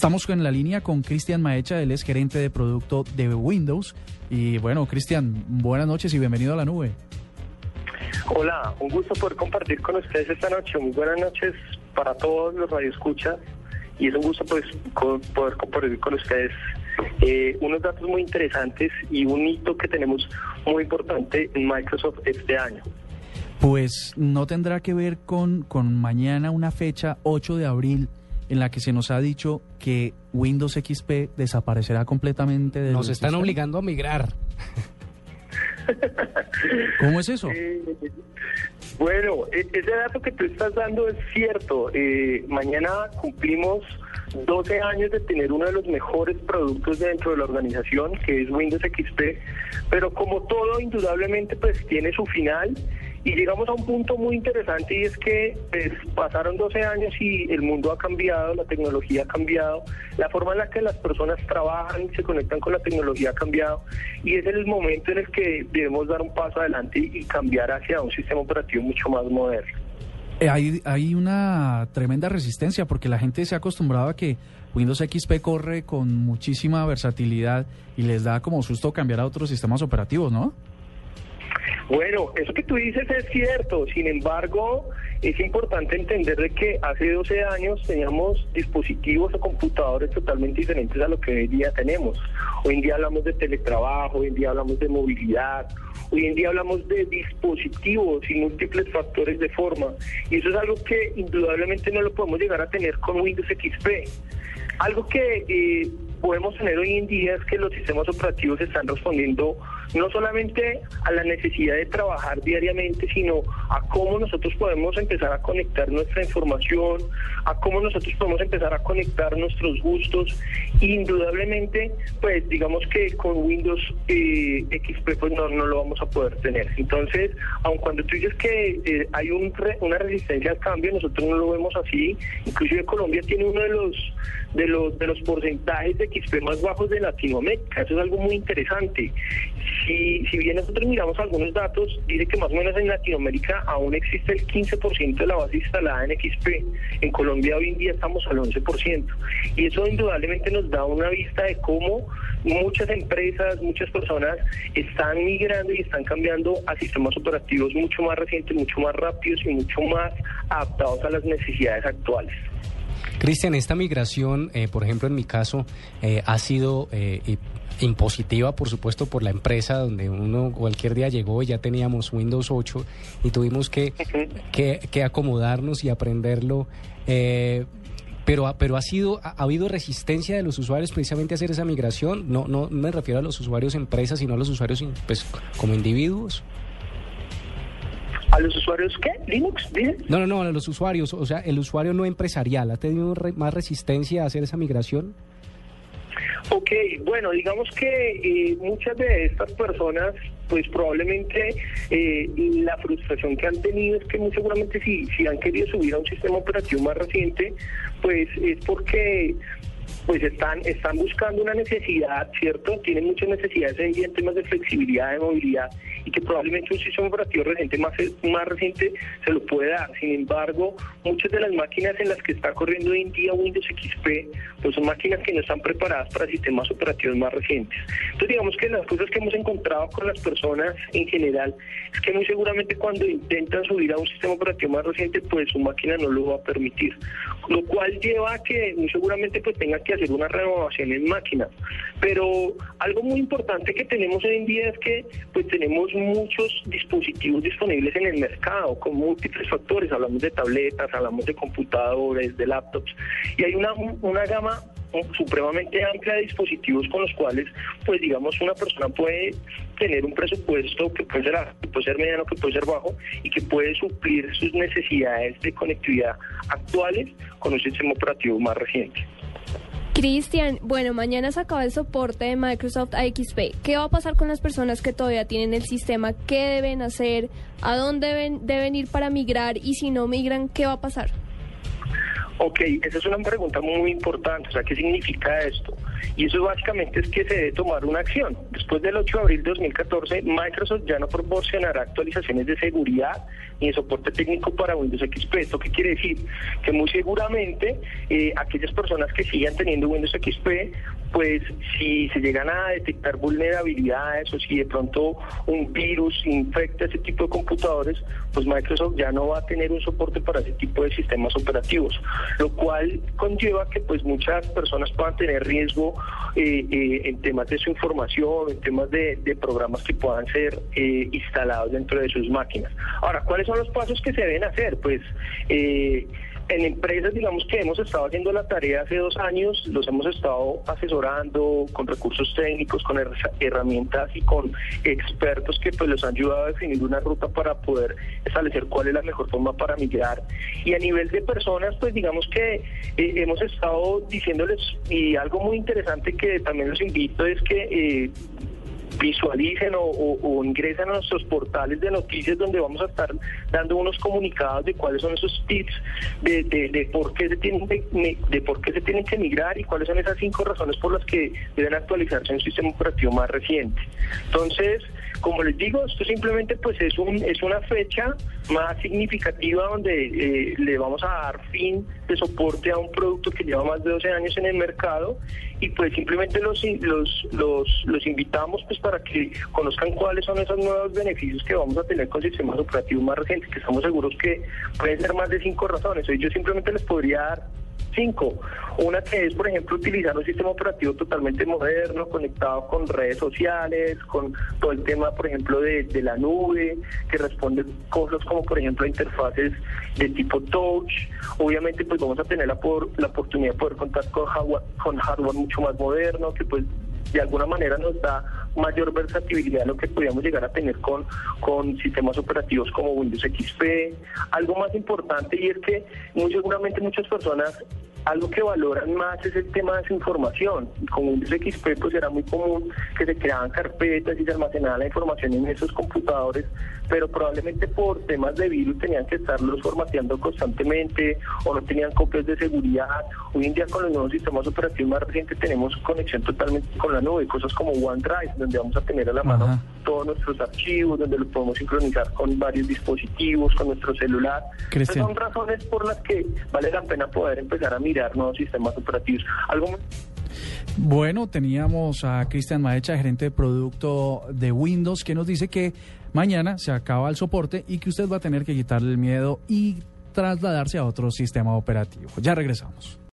Estamos en la línea con Cristian Maecha, él es gerente de producto de Windows. Y bueno, Cristian, buenas noches y bienvenido a la nube. Hola, un gusto poder compartir con ustedes esta noche. Muy buenas noches para todos los radioescuchas y es un gusto pues poder compartir con ustedes eh, unos datos muy interesantes y un hito que tenemos muy importante en Microsoft este año. Pues no tendrá que ver con, con mañana una fecha 8 de abril en la que se nos ha dicho que Windows XP desaparecerá completamente de Nos están obligando a migrar. ¿Cómo es eso? Eh, bueno, e-, ese dato que tú estás dando es cierto. Eh, mañana cumplimos 12 años de tener uno de los mejores productos dentro de la organización, que es Windows XP, pero como todo, indudablemente, pues tiene su final y llegamos a un punto muy interesante y es que pues, pasaron 12 años y el mundo ha cambiado, la tecnología ha cambiado, la forma en la que las personas trabajan y se conectan con la tecnología ha cambiado y es el momento en el que debemos dar un paso adelante y cambiar hacia un sistema operativo mucho más moderno. Eh, hay, hay una tremenda resistencia porque la gente se ha acostumbrado a que Windows XP corre con muchísima versatilidad y les da como susto cambiar a otros sistemas operativos, ¿no? Bueno, eso que tú dices es cierto, sin embargo, es importante entender de que hace 12 años teníamos dispositivos o computadores totalmente diferentes a lo que hoy día tenemos. Hoy en día hablamos de teletrabajo, hoy en día hablamos de movilidad, hoy en día hablamos de dispositivos y múltiples factores de forma, y eso es algo que indudablemente no lo podemos llegar a tener con Windows XP. Algo que eh, podemos tener hoy en día es que los sistemas operativos están respondiendo no solamente a la necesidad de trabajar diariamente, sino a cómo nosotros podemos empezar a conectar nuestra información, a cómo nosotros podemos empezar a conectar nuestros gustos. Indudablemente, pues digamos que con Windows eh, XP pues no, no lo vamos a poder tener. Entonces, aun cuando tú dices que eh, hay un una resistencia al cambio, nosotros no lo vemos así. Inclusive Colombia tiene uno de los de los de los porcentajes de XP más bajos de Latinoamérica. Eso es algo muy interesante. Si, si bien nosotros miramos algunos datos, dice que más o menos en Latinoamérica aún existe el 15% de la base instalada en XP. En Colombia hoy en día estamos al 11%. Y eso indudablemente nos da una vista de cómo muchas empresas, muchas personas están migrando y están cambiando a sistemas operativos mucho más recientes, mucho más rápidos y mucho más adaptados a las necesidades actuales. Cristian, esta migración, eh, por ejemplo, en mi caso, eh, ha sido eh, impositiva, por supuesto, por la empresa donde uno cualquier día llegó y ya teníamos Windows 8 y tuvimos que, que, acomodarnos y aprenderlo. pero, pero ha sido ha, habido resistencia de los usuarios precisamente a hacer esa migración. No, no me refiero a los usuarios empresas, sino a los usuarios pues, como individuos. ¿A los usuarios qué? ¿Linux? No, no, no, a los usuarios. O sea, el usuario no empresarial, ¿ha tenido más resistencia a hacer esa migración? Ok, bueno, digamos que eh, muchas de estas personas, pues probablemente eh, la frustración que han tenido es que muy seguramente si, si han querido subir a un sistema operativo más reciente, pues es porque pues están, están buscando una necesidad, ¿cierto? Tienen muchas necesidades en temas de flexibilidad, de movilidad, y que probablemente un sistema operativo reciente más, más reciente se lo puede dar. Sin embargo, muchas de las máquinas en las que está corriendo hoy en día Windows XP, pues son máquinas que no están preparadas para sistemas operativos más recientes. Entonces, digamos que las cosas que hemos encontrado con las personas en general es que muy seguramente cuando intentan subir a un sistema operativo más reciente, pues su máquina no lo va a permitir. Lo cual lleva a que muy seguramente pues tenga que hacer una renovación en máquina. Pero algo muy importante que tenemos hoy en día es que pues tenemos muchos dispositivos disponibles en el mercado con múltiples factores. Hablamos de tabletas, hablamos de computadores, de laptops y hay una, una gama supremamente amplia de dispositivos con los cuales, pues digamos, una persona puede tener un presupuesto que puede ser que puede ser mediano, que puede ser bajo y que puede suplir sus necesidades de conectividad actuales con un sistema operativo más reciente. Cristian, bueno, mañana se acaba el soporte de Microsoft XP. ¿Qué va a pasar con las personas que todavía tienen el sistema? ¿Qué deben hacer? ¿A dónde deben, deben ir para migrar? Y si no migran, ¿qué va a pasar? Ok, esa es una pregunta muy importante. O sea, ¿qué significa esto? Y eso básicamente es que se debe tomar una acción. Después del 8 de abril de 2014, Microsoft ya no proporcionará actualizaciones de seguridad ni de soporte técnico para Windows XP. ¿Esto qué quiere decir? Que muy seguramente eh, aquellas personas que sigan teniendo Windows XP, pues si se llegan a detectar vulnerabilidades o si de pronto un virus infecta ese tipo de computadores, pues Microsoft ya no va a tener un soporte para ese tipo de sistemas operativos, lo cual conlleva que pues muchas personas puedan tener riesgo eh, eh, en temas de su información, en temas de, programas que puedan ser eh, instalados dentro de sus máquinas. Ahora, ¿cuáles son los pasos que se deben hacer? Pues en empresas, digamos que hemos estado haciendo la tarea hace dos años, los hemos estado asesorando con recursos técnicos, con herramientas y con expertos que pues los han ayudado a definir una ruta para poder establecer cuál es la mejor forma para migrar. Y a nivel de personas, pues digamos que eh, hemos estado diciéndoles, y algo muy interesante que también los invito es que eh, visualicen o, o, ingresen a nuestros portales de noticias donde vamos a estar dando unos comunicados de cuáles son esos tips de, de, por qué se tienen de, por qué se tienen que migrar y cuáles son esas cinco razones por las que deben actualizarse en un sistema operativo más reciente. Entonces, como les digo, esto simplemente pues es un es una fecha más significativa donde eh, le vamos a dar fin de soporte a un producto que lleva más de 12 años en el mercado y pues simplemente los los los, invitamos pues para que conozcan cuáles son esos nuevos beneficios que vamos a tener con sistemas operativos más recientes, que estamos seguros que pueden ser más de cinco razones. Yo simplemente les podría dar cinco. Una que es, por ejemplo, utilizar un sistema operativo totalmente moderno, conectado con redes sociales, con todo el tema, por ejemplo, de, la nube, que responde cosas como, por ejemplo, interfaces de tipo touch. Obviamente, pues vamos a tener la, por, la oportunidad de poder contar con hardware, con hardware mucho más moderno, que pues de alguna manera nos da mayor versatilidad a lo que podíamos llegar a tener con, con sistemas operativos como Windows XP. Algo más importante y es que muy seguramente muchas personas algo que valoran más es el tema de su información. Con Windows XP pues era muy común que se creaban carpetas y se almacenaba la información en esos computadores, pero probablemente por temas de virus tenían que estarlos formateando constantemente o no tenían copias de seguridad. Hoy en día con los nuevos sistemas operativos más recientes tenemos conexión totalmente con la nube, cosas como OneDrive, donde vamos a tener a la mano todos nuestros archivos, donde los podemos sincronizar con varios dispositivos, con nuestro celular. Esas son razones por las que vale la pena poder empezar a mirar nuevos sistemas operativos. Algo bueno, teníamos a Cristian Maecha, gerente de producto de Windows, que nos dice que mañana se acaba el soporte y que usted va a tener que quitarle el miedo y trasladarse a otro sistema operativo. Ya regresamos.